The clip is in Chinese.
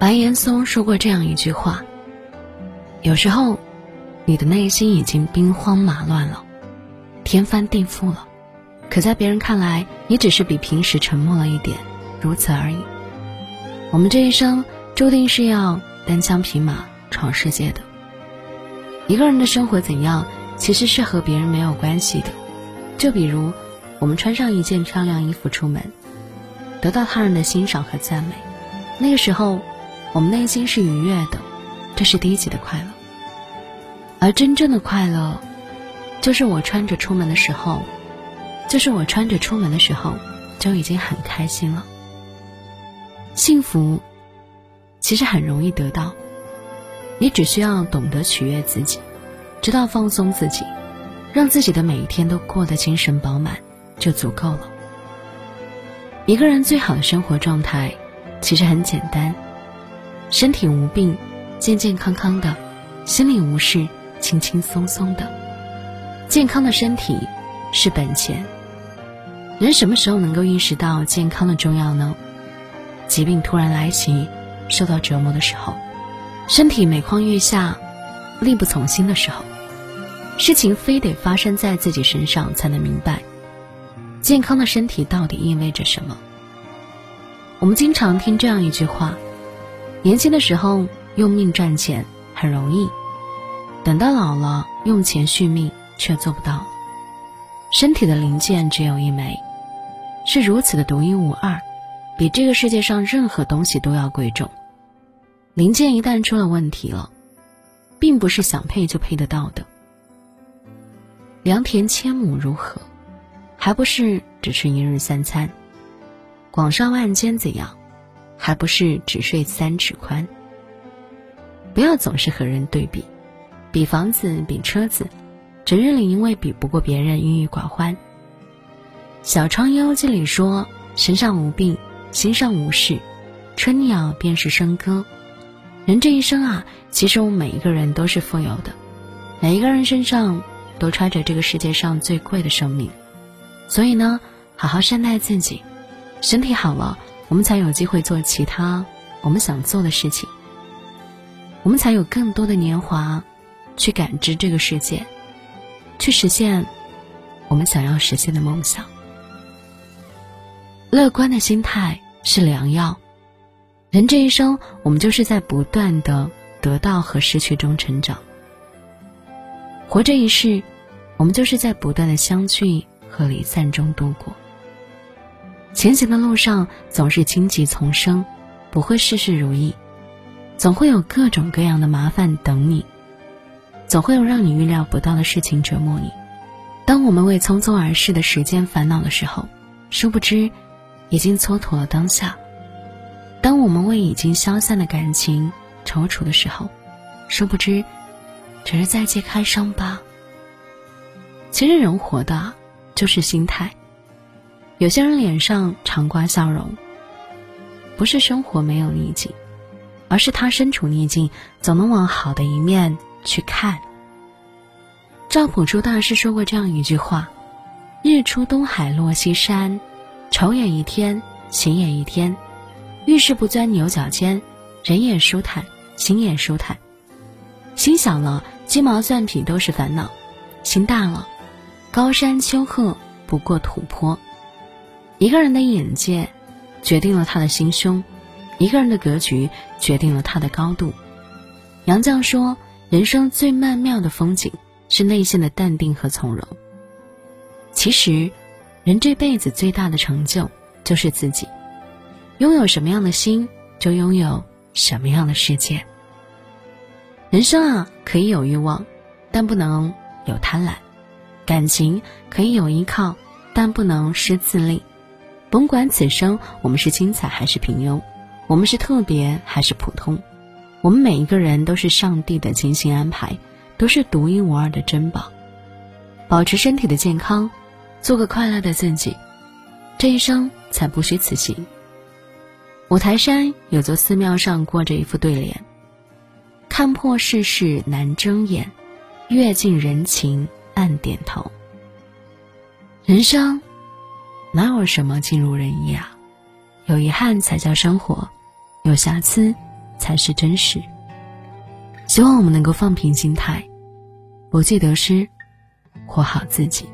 白岩松说过这样一句话：“有时候，你的内心已经兵荒马乱了，天翻地覆了，可在别人看来，你只是比平时沉默了一点，如此而已。我们这一生注定是要单枪匹马闯世界的。一个人的生活怎样，其实是和别人没有关系的。就比如，我们穿上一件漂亮衣服出门，得到他人的欣赏和赞美，那个时候。”我们内心是愉悦的，这是低级的快乐。而真正的快乐，就是我穿着出门的时候，就是我穿着出门的时候，就已经很开心了。幸福，其实很容易得到，你只需要懂得取悦自己，知道放松自己，让自己的每一天都过得精神饱满，就足够了。一个人最好的生活状态，其实很简单。身体无病，健健康康的；心里无事，轻轻松松的。健康的身体是本钱。人什么时候能够意识到健康的重要呢？疾病突然来袭，受到折磨的时候，身体每况愈下，力不从心的时候，事情非得发生在自己身上才能明白，健康的身体到底意味着什么。我们经常听这样一句话。年轻的时候用命赚钱很容易，等到老了用钱续命却做不到。身体的零件只有一枚，是如此的独一无二，比这个世界上任何东西都要贵重。零件一旦出了问题了，并不是想配就配得到的。良田千亩如何，还不是只吃一日三餐？广厦万间怎样？还不是只睡三尺宽。不要总是和人对比，比房子，比车子，整日里因为比不过别人郁郁寡欢。《小窗幽记》里说：“身上无病，心上无事，春鸟便是笙歌。”人这一生啊，其实我们每一个人都是富有的，每一个人身上都揣着这个世界上最贵的生命。所以呢，好好善待自己，身体好了。我们才有机会做其他我们想做的事情，我们才有更多的年华去感知这个世界，去实现我们想要实现的梦想。乐观的心态是良药。人这一生，我们就是在不断的得到和失去中成长。活这一世，我们就是在不断的相聚和离散中度过。前行的路上总是荆棘丛生，不会事事如意，总会有各种各样的麻烦等你，总会有让你预料不到的事情折磨你。当我们为匆匆而逝的时间烦恼的时候，殊不知已经蹉跎了当下；当我们为已经消散的感情踌躇的时候，殊不知只是在揭开伤疤。其实人活的就是心态。有些人脸上常挂笑容，不是生活没有逆境，而是他身处逆境，总能往好的一面去看。赵朴初大师说过这样一句话：“日出东海落西山，愁也一天，喜也一天。遇事不钻牛角尖，人也舒坦，心也舒坦。心小了，鸡毛蒜皮都是烦恼；心大了，高山丘壑不过土坡。”一个人的眼界，决定了他的心胸；一个人的格局，决定了他的高度。杨绛说：“人生最曼妙的风景，是内心的淡定和从容。”其实，人这辈子最大的成就，就是自己拥有什么样的心，就拥有什么样的世界。人生啊，可以有欲望，但不能有贪婪；感情可以有依靠，但不能失自立。甭管此生我们是精彩还是平庸，我们是特别还是普通，我们每一个人都是上帝的精心安排，都是独一无二的珍宝。保持身体的健康，做个快乐的自己，这一生才不虚此行。五台山有座寺庙上挂着一副对联：“看破世事难睁眼，阅尽人情暗点头。”人生。哪有什么尽如人意啊？有遗憾才叫生活，有瑕疵才是真实。希望我们能够放平心态，不计得失，活好自己。